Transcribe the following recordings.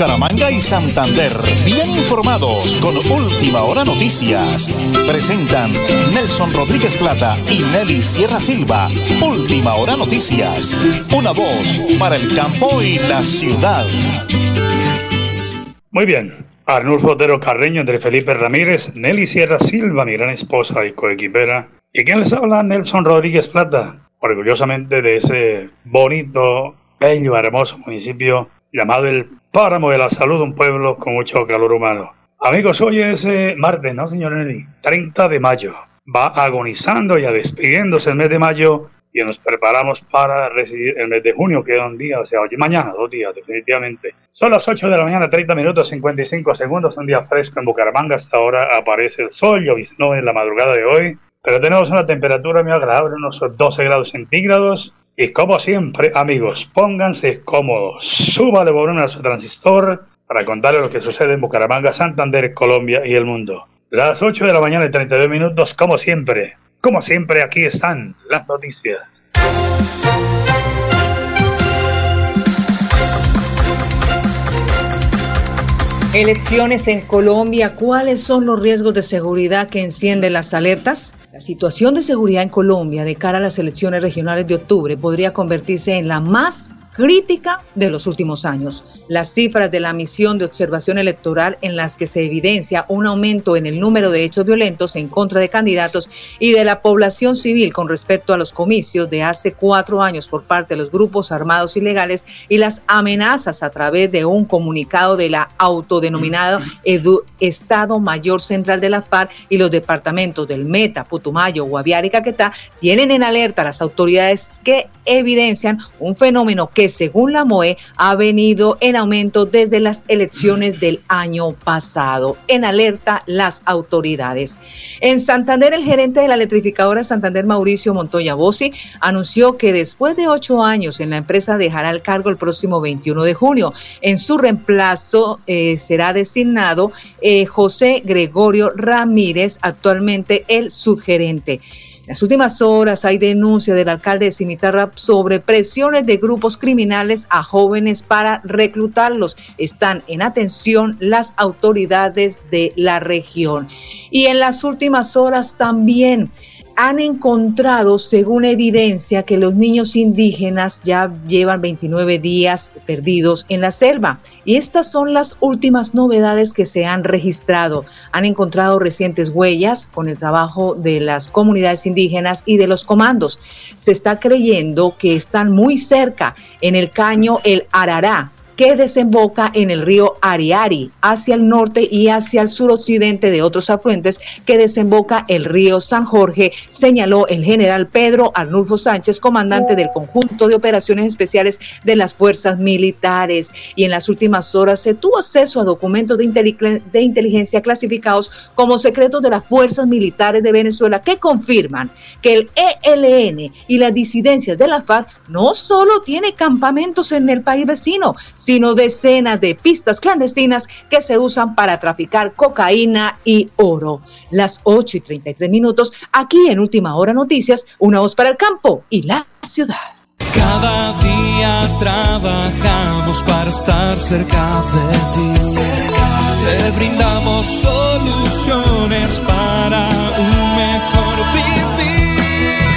Bucaramanga y Santander. Bien informados con Última Hora Noticias. Presentan Nelson Rodríguez Plata y Nelly Sierra Silva. Última Hora Noticias. Una voz para el campo y la ciudad. Muy bien. Arnulfo Otero Carreño entre Felipe Ramírez, Nelly Sierra Silva, mi gran esposa y coequipera. ¿Y quién les habla? Nelson Rodríguez Plata, orgullosamente de ese bonito, bello, hermoso municipio llamado el Páramo de la Salud, un pueblo con mucho calor humano. Amigos, hoy es eh, martes, ¿no, señor Nelly? 30 de mayo. Va agonizando y despidiéndose el mes de mayo y nos preparamos para recibir el mes de junio, que es un día, o sea, hoy mañana, dos días, definitivamente. Son las 8 de la mañana, 30 minutos, 55 segundos, un día fresco en Bucaramanga, hasta ahora aparece el sol, lloviznó en la madrugada de hoy, pero tenemos una temperatura muy agradable, unos 12 grados centígrados, y como siempre, amigos, pónganse cómodos, súbale volumen a su transistor para contarles lo que sucede en Bucaramanga, Santander, Colombia y el mundo. Las 8 de la mañana y 32 minutos, como siempre, como siempre, aquí están las noticias. Elecciones en Colombia, ¿cuáles son los riesgos de seguridad que encienden las alertas? La situación de seguridad en Colombia de cara a las elecciones regionales de octubre podría convertirse en la más crítica de los últimos años. Las cifras de la misión de observación electoral en las que se evidencia un aumento en el número de hechos violentos en contra de candidatos y de la población civil con respecto a los comicios de hace cuatro años por parte de los grupos armados ilegales y las amenazas a través de un comunicado de la autodenominada Estado Mayor Central de la FARC y los departamentos del Meta, Putumayo, Guaviare y Caquetá tienen en alerta a las autoridades que evidencian un fenómeno que según la MOE ha venido en aumento desde las elecciones del año pasado. En alerta las autoridades. En Santander, el gerente de la electrificadora Santander, Mauricio Montoya Bossi, anunció que después de ocho años en la empresa dejará el cargo el próximo 21 de junio. En su reemplazo eh, será designado eh, José Gregorio Ramírez, actualmente el subgerente las últimas horas hay denuncia del alcalde de Cimitarra sobre presiones de grupos criminales a jóvenes para reclutarlos. Están en atención las autoridades de la región. Y en las últimas horas también han encontrado, según evidencia, que los niños indígenas ya llevan 29 días perdidos en la selva. Y estas son las últimas novedades que se han registrado. Han encontrado recientes huellas con el trabajo de las comunidades indígenas y de los comandos. Se está creyendo que están muy cerca en el caño El Arará, que desemboca en el río Ariari hacia el norte y hacia el suroccidente de otros afluentes que desemboca el río San Jorge, señaló el general Pedro Arnulfo Sánchez, comandante del conjunto de operaciones especiales de las fuerzas militares. Y en las últimas horas se tuvo acceso a documentos de, inteligencia clasificados como secretos de las fuerzas militares de Venezuela que confirman que el ELN y las disidencias de la FARC no solo tiene campamentos en el país vecino, decenas de pistas clandestinas que se usan para traficar cocaína y oro. Las 8 y 33 minutos, aquí en Última Hora Noticias, una voz para el campo y la ciudad. Cada día trabajamos para estar cerca de ti. Te brindamos soluciones para un mejor vivir.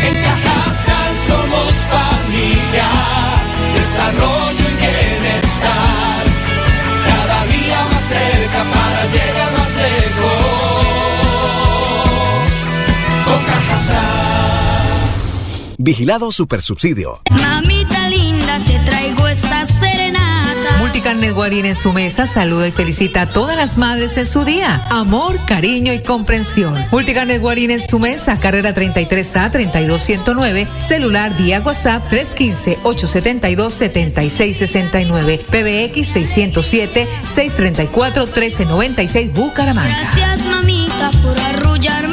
En Cajasal somos familia, desarrollo Vigilado Supersubsidio. Mamita linda, te traigo esta serenata. Multicarnes Guarín en su mesa saluda y felicita a todas las madres en su día. Amor, cariño y comprensión. Multicarnes Guarín en su mesa, carrera 33A 32109, celular vía WhatsApp 315-872-7669, PBX 607 634 1396 Bucaramanga. Gracias mamita por arrullarme.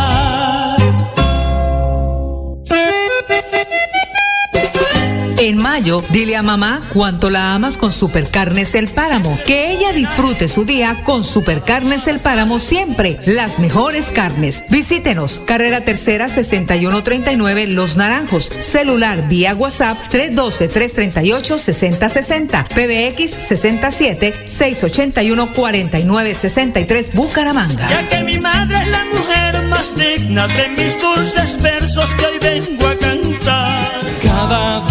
En mayo, dile a mamá cuánto la amas con Supercarnes El Páramo. Que ella disfrute su día con Supercarnes El Páramo siempre. Las mejores carnes. Visítenos. Carrera Tercera 6139 Los Naranjos. Celular vía WhatsApp 312-338-6060. PBX 67 681 4963 Bucaramanga. Ya que mi madre es la mujer más digna de mis dulces versos que hoy vengo a cantar. Cada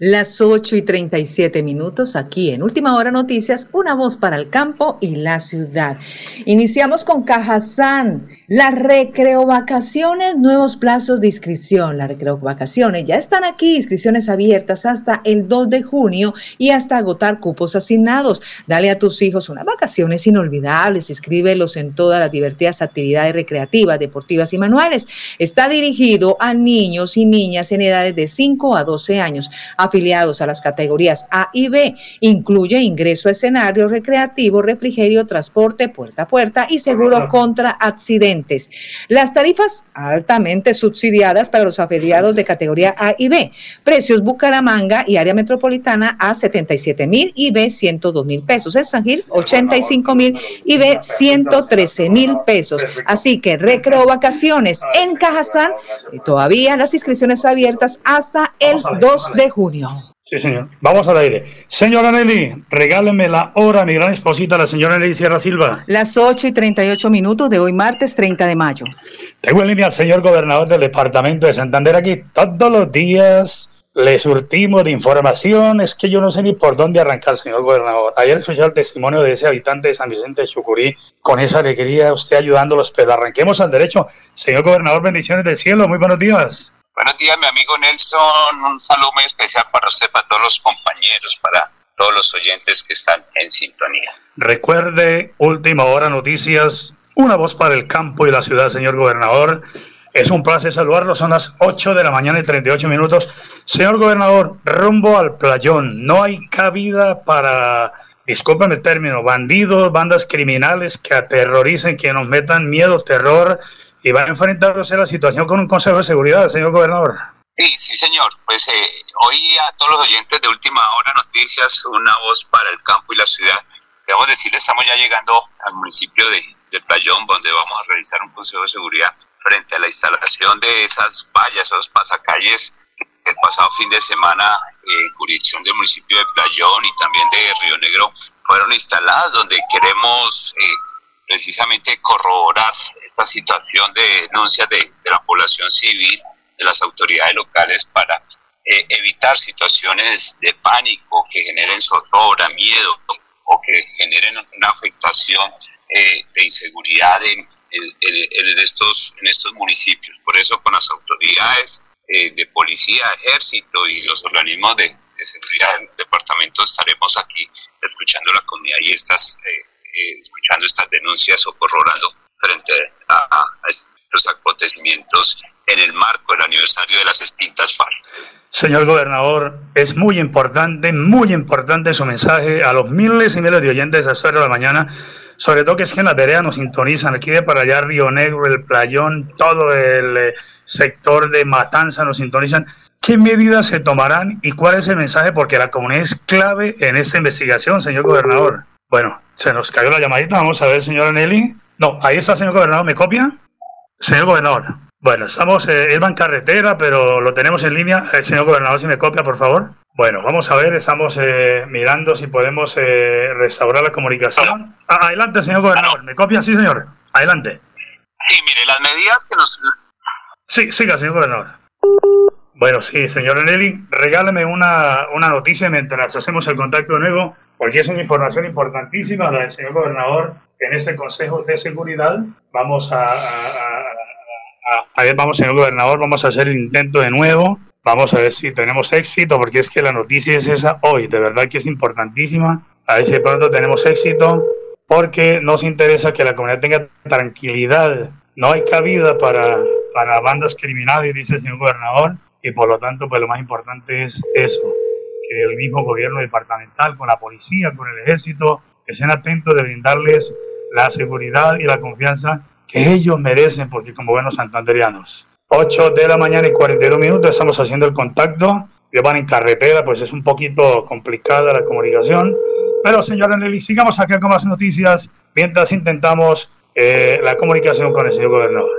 Las 8 y 37 minutos aquí en Última Hora Noticias, una voz para el campo y la ciudad. Iniciamos con Cajazán, las recreovacaciones, nuevos plazos de inscripción. Las recreovacaciones ya están aquí, inscripciones abiertas hasta el 2 de junio y hasta agotar cupos asignados. Dale a tus hijos unas vacaciones inolvidables, inscríbelos en todas las divertidas actividades recreativas, deportivas y manuales. Está dirigido a niños y niñas en edades de 5 a 12 años afiliados a las categorías A y B. Incluye ingreso a escenario recreativo, refrigerio, transporte puerta a puerta y seguro contra accidentes. Las tarifas altamente subsidiadas para los afiliados de categoría A y B. Precios Bucaramanga y área metropolitana A 77 mil y B 102 mil pesos. En San Gil 85 mil y B 113 mil pesos. Así que recreo vacaciones en Cajazán y todavía las inscripciones abiertas hasta el 2 de junio. Sí, señor. Vamos al aire. Señora Nelly, regáleme la hora, mi gran esposita, la señora Nelly Sierra Silva. Las 8 y 38 minutos de hoy, martes 30 de mayo. Tengo en línea al señor gobernador del departamento de Santander aquí todos los días. Le surtimos de información. Es que yo no sé ni por dónde arrancar, señor gobernador. Ayer escuché el testimonio de ese habitante de San Vicente de Chucurí. Con esa alegría, usted ayudándolos, pero arranquemos al derecho. Señor gobernador, bendiciones del cielo. Muy buenos días. Buenos días, mi amigo Nelson. Un saludo muy especial para usted, para todos los compañeros, para todos los oyentes que están en sintonía. Recuerde, última hora noticias, una voz para el campo y la ciudad, señor gobernador. Es un placer saludarlo, son las 8 de la mañana y 38 minutos. Señor gobernador, rumbo al playón, no hay cabida para, discúlpeme el término, bandidos, bandas criminales que aterroricen, que nos metan miedo, terror y van a enfrentarse a la situación con un Consejo de Seguridad, señor gobernador. Sí, sí, señor. Pues eh, hoy a todos los oyentes de Última Hora Noticias, una voz para el campo y la ciudad. Debemos decirles, estamos ya llegando al municipio de, de Playón, donde vamos a realizar un Consejo de Seguridad frente a la instalación de esas vallas, esos pasacalles el pasado fin de semana en jurisdicción del municipio de Playón y también de Río Negro fueron instaladas, donde queremos eh, precisamente corroborar esta situación de denuncias de, de, la población civil, de las autoridades locales para eh, evitar situaciones de pánico que generen zozobra, miedo o que generen una afectación eh, de inseguridad en, en, estos, en estos municipios. Por eso con las autoridades eh, de policía, ejército y los organismos de, de, seguridad del departamento estaremos aquí escuchando la comunidad y estas, eh, escuchando estas denuncias o corroborando frente a, estos acontecimientos en el marco del aniversario de las extintas FARC. Señor gobernador, es muy importante, muy importante su mensaje a los miles y miles de oyentes a esta hora de la mañana sobre todo que es que en la vereda nos sintonizan, aquí de para allá Río Negro, el Playón, todo el eh, sector de Matanza nos sintonizan. ¿Qué medidas se tomarán y cuál es el mensaje? Porque la comunidad es clave en esta investigación, señor gobernador. Bueno, se nos cayó la llamadita, vamos a ver, señora Nelly. No, ahí está, señor gobernador, ¿me copia? Señor gobernador. Bueno, estamos, eh, él va en carretera, pero lo tenemos en línea. El señor gobernador, si me copia, por favor. Bueno, vamos a ver, estamos eh, mirando si podemos eh, restaurar la comunicación. Ah, adelante, señor gobernador. ¿Me copia? Sí, señor. Adelante. Sí, mire, las medidas que nos... Sí, siga, señor gobernador. Bueno, sí, señor Nelly, regáleme una, una noticia mientras hacemos el contacto de nuevo, porque es una información importantísima la del señor gobernador en este Consejo de Seguridad. Vamos a, a, ver, vamos, señor gobernador, vamos a hacer el intento de nuevo. Vamos a ver si tenemos éxito, porque es que la noticia es esa hoy, de verdad que es importantísima. A ver si de pronto tenemos éxito, porque nos interesa que la comunidad tenga tranquilidad. No hay cabida para, para bandas criminales, dice el señor gobernador y por lo tanto, pues lo más importante es eso, que el mismo gobierno departamental, con la policía, con el ejército, estén atentos de brindarles la seguridad y la confianza que ellos merecen, porque como buenos santanderianos. 8 de la mañana y 42 minutos estamos haciendo el contacto. Ellos van en carretera, pues es un poquito complicada la comunicación. Pero señora Nelly, sigamos acá con más noticias mientras intentamos eh, la comunicación con el señor gobernador.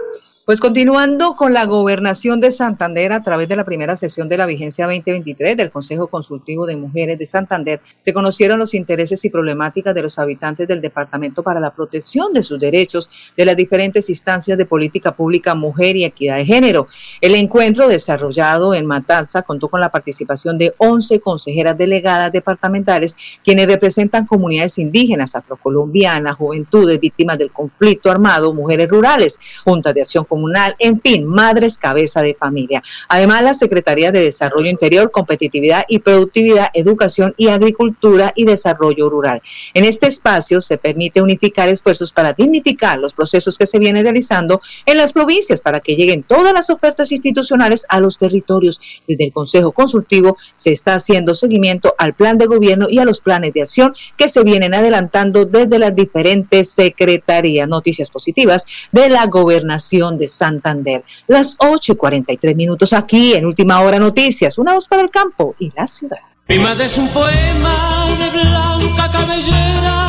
Pues continuando con la gobernación de Santander a través de la primera sesión de la vigencia 2023 del Consejo Consultivo de Mujeres de Santander, se conocieron los intereses y problemáticas de los habitantes del departamento para la protección de sus derechos de las diferentes instancias de política pública, mujer y equidad de género. El encuentro desarrollado en Matanza contó con la participación de 11 consejeras delegadas departamentales, quienes representan comunidades indígenas, afrocolombianas, juventudes víctimas del conflicto armado, mujeres rurales, juntas de acción comunitaria comunal, en fin, madres cabeza de familia. Además, la Secretaría de Desarrollo Interior, Competitividad y Productividad, Educación y Agricultura y Desarrollo Rural. En este espacio se permite unificar esfuerzos para dignificar los procesos que se vienen realizando en las provincias para que lleguen todas las ofertas institucionales a los territorios. Desde el Consejo Consultivo se está haciendo seguimiento al plan de gobierno y a los planes de acción que se vienen adelantando desde las diferentes secretarías. Noticias positivas de la gobernación de Santander. Las 8 y 43 minutos aquí en Última Hora Noticias. Una voz para el campo y la ciudad. es un poema de blanca cabellera.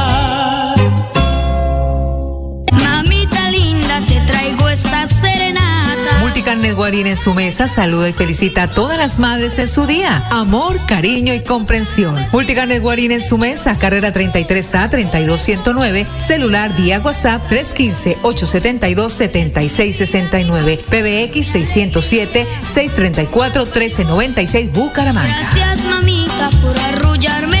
Multicarnes Guarín en su mesa saluda y felicita a todas las madres en su día. Amor, cariño y comprensión. Multicarnes Guarín en su mesa, carrera 33A 32109, celular vía WhatsApp 315-872-7669, PBX 607 634 1396 Bucaramanga. Gracias mamita por arrullarme.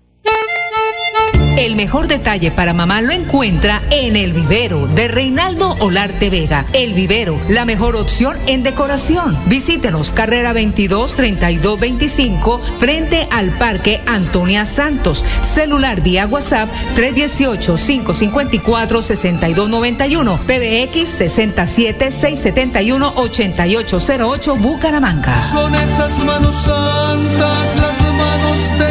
El mejor detalle para mamá lo encuentra en El Vivero de Reinaldo Olarte Vega. El Vivero, la mejor opción en decoración. Visítenos, carrera 22 32 25, frente al Parque Antonia Santos. Celular vía WhatsApp 318 554 6291, PBX 67 671 8808 Bucaramanga. Son esas manos santas las manos de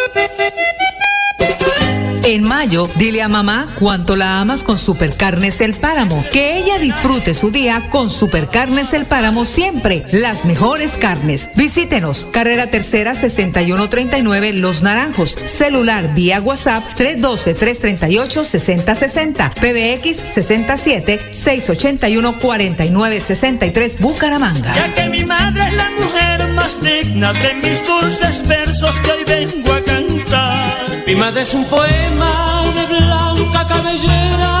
En mayo, dile a mamá cuánto la amas con Supercarnes El Páramo. Que ella disfrute su día con Supercarnes El Páramo siempre. Las mejores carnes. Visítenos. Carrera Tercera 6139 Los Naranjos. Celular vía WhatsApp 312-338-6060. PBX 67 681 4963 Bucaramanga. Ya que mi madre es la mujer más digna de mis dulces versos que hoy vengo a cantar. Mi madre es un poema de blanca cabellera.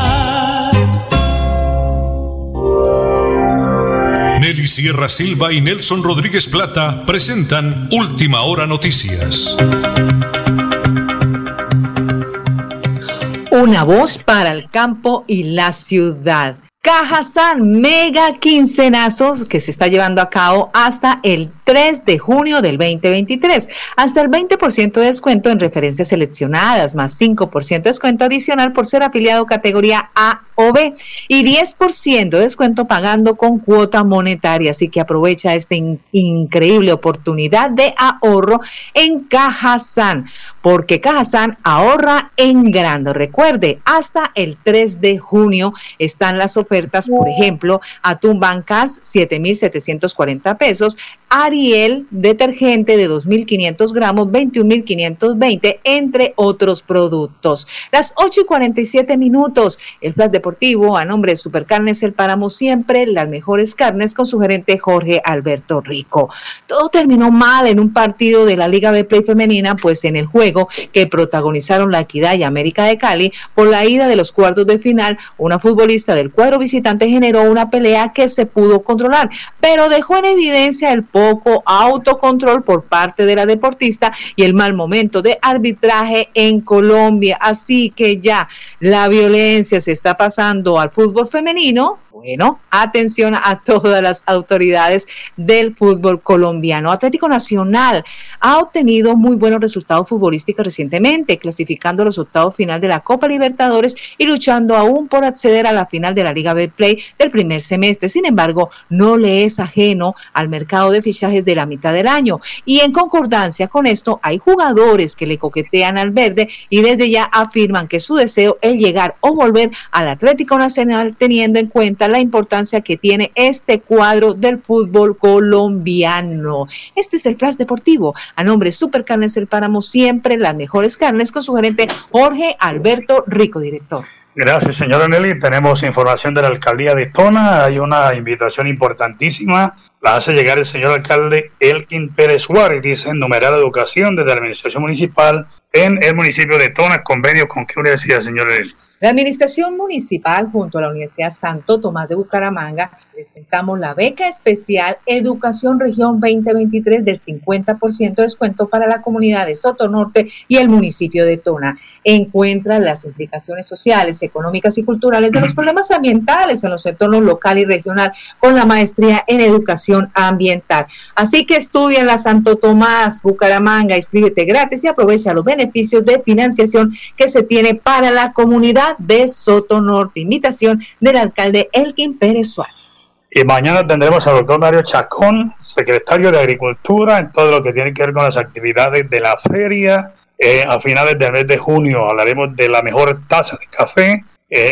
Nelly Sierra Silva y Nelson Rodríguez Plata presentan Última Hora Noticias. Una voz para el campo y la ciudad. Cajasan, mega quincenazos que se está llevando a cabo hasta el 3 de junio del 2023. Hasta el 20% de descuento en referencias seleccionadas, más 5% de descuento adicional por ser afiliado categoría A o B y 10% de descuento pagando con cuota monetaria. Así que aprovecha esta in- increíble oportunidad de ahorro en Cajasan, porque Cajasan ahorra en grande. Recuerde, hasta el 3 de junio están las ofertas, por ejemplo, Atún Bancas, 7,740 pesos, Ariel, detergente de 2.500 gramos, 21.520, entre otros productos. Las 8 y 47 minutos, el Flash Deportivo a nombre de Supercarnes El Páramo, siempre las mejores carnes con su gerente Jorge Alberto Rico. Todo terminó mal en un partido de la Liga B Play Femenina, pues en el juego que protagonizaron La Equidad y América de Cali, por la ida de los cuartos de final, una futbolista del cuadro visitante generó una pelea que se pudo controlar, pero dejó en evidencia el poco autocontrol por parte de la deportista y el mal momento de arbitraje en Colombia. Así que ya la violencia se está pasando al fútbol femenino. Bueno, atención a todas las autoridades del fútbol colombiano. Atlético Nacional ha obtenido muy buenos resultados futbolísticos recientemente, clasificando los octavos final de la Copa Libertadores y luchando aún por acceder a la final de la Liga B Play del primer semestre. Sin embargo, no le es ajeno al mercado de fichajes de la mitad del año. Y en concordancia con esto, hay jugadores que le coquetean al verde y desde ya afirman que su deseo es llegar o volver al Atlético Nacional teniendo en cuenta la importancia que tiene este cuadro del fútbol colombiano. Este es el Flash Deportivo. A nombre de Supercarnes El Páramo, siempre las mejores carnes con su gerente Jorge Alberto Rico, director. Gracias, señora Nelly. Tenemos información de la alcaldía de Tona. Hay una invitación importantísima. La hace llegar el señor alcalde Elkin Pérez Suárez. Dice numerar educación desde la administración municipal en el municipio de Tona. Convenio con qué universidad, señora Nelly. La Administración Municipal junto a la Universidad Santo Tomás de Bucaramanga presentamos la beca especial Educación Región 2023 del 50% de descuento para la comunidad de Soto Norte y el municipio de Tona. Encuentra las implicaciones sociales, económicas y culturales de los problemas ambientales en los entornos local y regional con la maestría en educación ambiental. Así que estudia en la Santo Tomás, Bucaramanga, inscríbete gratis y aprovecha los beneficios de financiación que se tiene para la comunidad de Soto Norte. Invitación del alcalde Elkin Pérez Suárez. Y mañana tendremos al doctor Mario Chacón, secretario de Agricultura, en todo lo que tiene que ver con las actividades de la feria. Eh, a finales del mes de junio hablaremos de la mejor taza de café,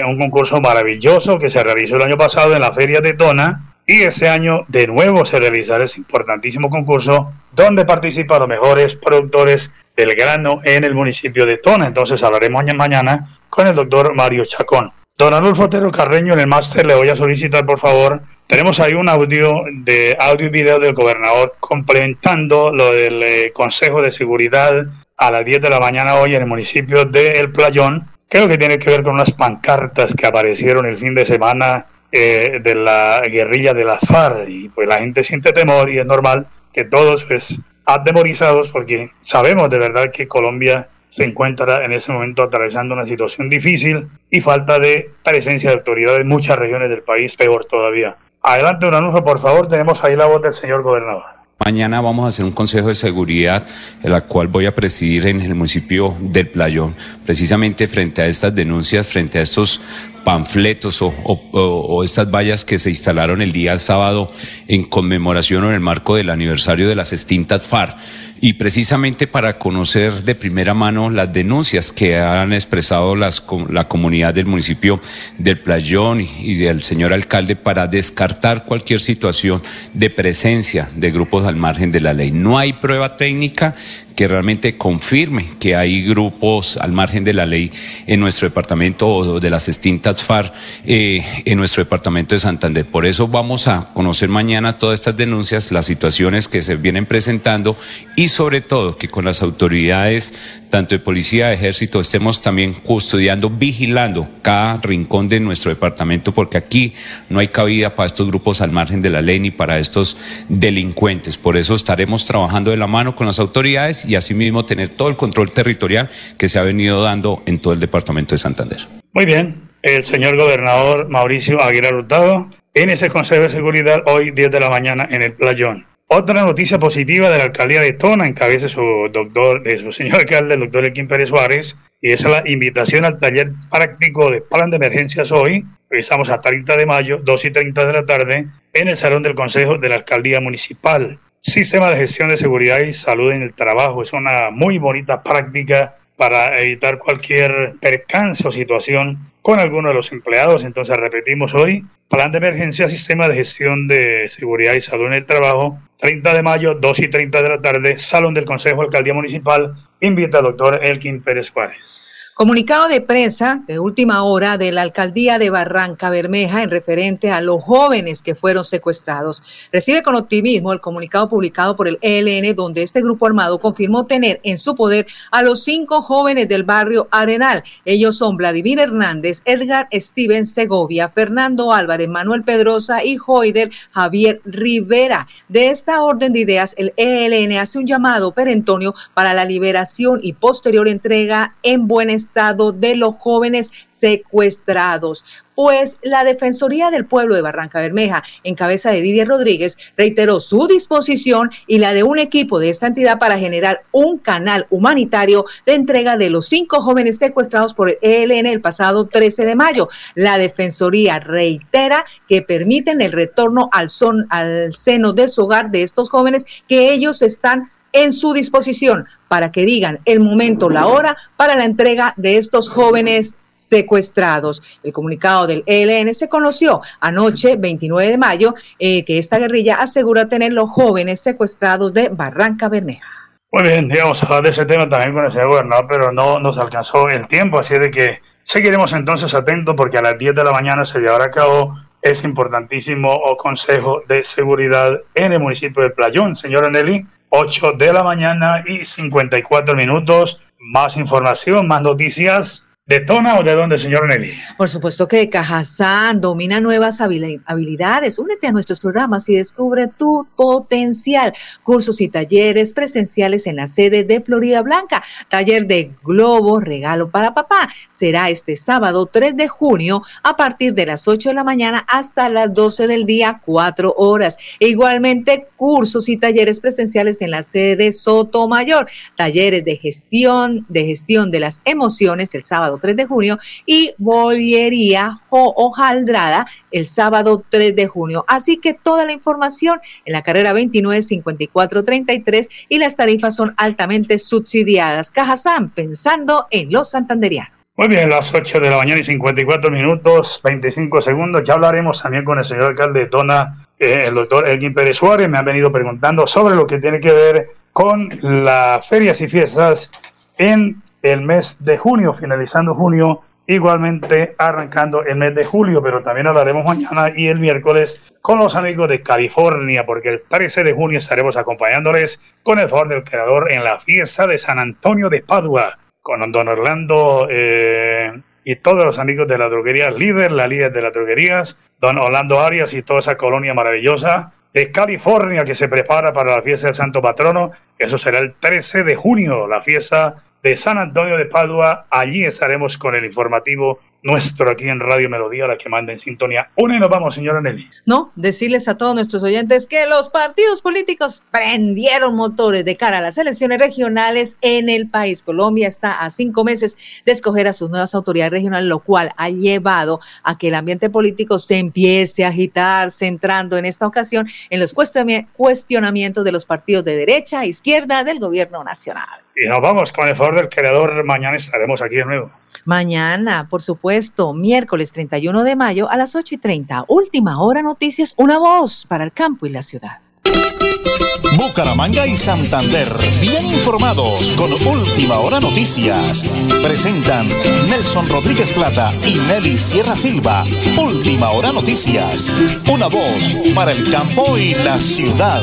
un concurso maravilloso que se realizó el año pasado en la feria de Tona. Y este año de nuevo se realizará ese importantísimo concurso donde participan los mejores productores del grano en el municipio de Tona. Entonces hablaremos mañana con el doctor Mario Chacón. Don Adolfo Otero Carreño en el máster le voy a solicitar por favor. Tenemos ahí un audio de audio y video del gobernador complementando lo del eh, Consejo de Seguridad a las 10 de la mañana hoy en el municipio de El Playón. Creo que tiene que ver con unas pancartas que aparecieron el fin de semana eh, de la guerrilla de la FARC y pues la gente siente temor y es normal que todos pues atemorizados porque sabemos de verdad que Colombia se encuentra en ese momento atravesando una situación difícil y falta de presencia de autoridades en muchas regiones del país, peor todavía. Adelante, un anuncio, por favor. Tenemos ahí la voz del señor gobernador. Mañana vamos a hacer un consejo de seguridad, el cual voy a presidir en el municipio del Playón, precisamente frente a estas denuncias, frente a estos panfletos o, estas vallas que se instalaron el día sábado en conmemoración o en el marco del aniversario de las extintas FARC y precisamente para conocer de primera mano las denuncias que han expresado las, la comunidad del municipio del Playón y, del señor alcalde para descartar cualquier situación de presencia de grupos al margen de la ley. No hay prueba técnica que realmente confirme que hay grupos al margen de la ley en nuestro departamento o de las extintas FARC eh, en nuestro departamento de Santander. Por eso vamos a conocer mañana todas estas denuncias, las situaciones que se vienen presentando y sobre todo que con las autoridades, tanto de policía, de ejército, estemos también custodiando, vigilando cada rincón de nuestro departamento, porque aquí no hay cabida para estos grupos al margen de la ley ni para estos delincuentes. Por eso estaremos trabajando de la mano con las autoridades y asimismo tener todo el control territorial que se ha venido dando en todo el departamento de Santander. Muy bien, el señor gobernador Mauricio Aguilar Hurtado en ese Consejo de Seguridad hoy 10 de la mañana en el Playón. Otra noticia positiva de la alcaldía de Tona, encabeza su doctor, de su señor alcalde, el doctor Elkin Pérez Suárez, y es la invitación al taller práctico de plan de emergencias hoy. Estamos a 30 de mayo, 2 y 30 de la tarde, en el Salón del Consejo de la Alcaldía Municipal. Sistema de gestión de seguridad y salud en el trabajo. Es una muy bonita práctica para evitar cualquier percance o situación con alguno de los empleados. Entonces repetimos hoy, plan de emergencia, sistema de gestión de seguridad y salud en el trabajo, 30 de mayo, 2 y 30 de la tarde, Salón del Consejo Alcaldía Municipal, invita al doctor Elkin Pérez Juárez. Comunicado de prensa de última hora de la alcaldía de Barranca Bermeja en referente a los jóvenes que fueron secuestrados. Recibe con optimismo el comunicado publicado por el ELN, donde este grupo armado confirmó tener en su poder a los cinco jóvenes del barrio Arenal. Ellos son Vladimir Hernández, Edgar Steven Segovia, Fernando Álvarez, Manuel Pedrosa y Joider Javier Rivera. De esta orden de ideas, el ELN hace un llamado perentonio para la liberación y posterior entrega en buen estado estado de los jóvenes secuestrados. Pues la Defensoría del Pueblo de Barranca Bermeja, en cabeza de Didier Rodríguez, reiteró su disposición y la de un equipo de esta entidad para generar un canal humanitario de entrega de los cinco jóvenes secuestrados por el ELN el pasado 13 de mayo. La Defensoría reitera que permiten el retorno al, son, al seno de su hogar de estos jóvenes que ellos están en su disposición para que digan el momento, la hora para la entrega de estos jóvenes secuestrados. El comunicado del ELN se conoció anoche, 29 de mayo, eh, que esta guerrilla asegura tener los jóvenes secuestrados de Barranca Bermeja. Muy bien, íbamos a hablar de ese tema también con el señor gobernador, pero no nos alcanzó el tiempo, así de que seguiremos entonces atentos porque a las 10 de la mañana se llevará a cabo ese importantísimo consejo de seguridad en el municipio de Playón. Señora Nelly, 8 de la mañana y 54 minutos. Más información, más noticias ¿De Tona o de dónde, señor Nelly? Por supuesto que Cajazán domina nuevas habilidades. Únete a nuestros programas y descubre tu potencial. Cursos y talleres presenciales en la sede de Florida Blanca. Taller de Globo, regalo para papá. Será este sábado 3 de junio a partir de las 8 de la mañana hasta las 12 del día, 4 horas. Igualmente, cursos y talleres presenciales en la sede de Sotomayor. Talleres de gestión, de gestión de las emociones el sábado 3 de junio y Bollería o Hojaldrada el sábado 3 de junio. Así que toda la información en la carrera 29 54 33 y las tarifas son altamente subsidiadas. Cajazán, pensando en los santanderianos. Muy bien, las 8 de la mañana y 54 minutos, 25 segundos. Ya hablaremos también con el señor alcalde de Tona, eh, el doctor Elgin Pérez Suárez. Me han venido preguntando sobre lo que tiene que ver con las ferias y fiestas en el mes de junio, finalizando junio, igualmente arrancando el mes de julio, pero también hablaremos mañana y el miércoles con los amigos de California, porque el 13 de junio estaremos acompañándoles con el favor del creador en la fiesta de San Antonio de Padua, con don Orlando eh, y todos los amigos de la droguería líder, la líder de las droguerías, don Orlando Arias y toda esa colonia maravillosa de California que se prepara para la fiesta del Santo Patrono. Eso será el 13 de junio, la fiesta de San Antonio de Padua. Allí estaremos con el informativo nuestro aquí en Radio Melodía, la que manda en sintonía. Una y nos vamos, señora Nelly. No, decirles a todos nuestros oyentes que los partidos políticos prendieron motores de cara a las elecciones regionales en el país. Colombia está a cinco meses de escoger a sus nuevas autoridades regionales, lo cual ha llevado a que el ambiente político se empiece a agitar, centrando en esta ocasión en los cuestionamientos de los partidos de derecha e izquierda del gobierno nacional. Y nos vamos con el favor del creador. Mañana estaremos aquí de nuevo. Mañana, por supuesto, miércoles 31 de mayo a las 8 y 30. Última hora noticias, una voz para el campo y la ciudad. Bucaramanga y Santander, bien informados con Última Hora Noticias. Presentan Nelson Rodríguez Plata y Nelly Sierra Silva. Última Hora Noticias. Una voz para el campo y la ciudad.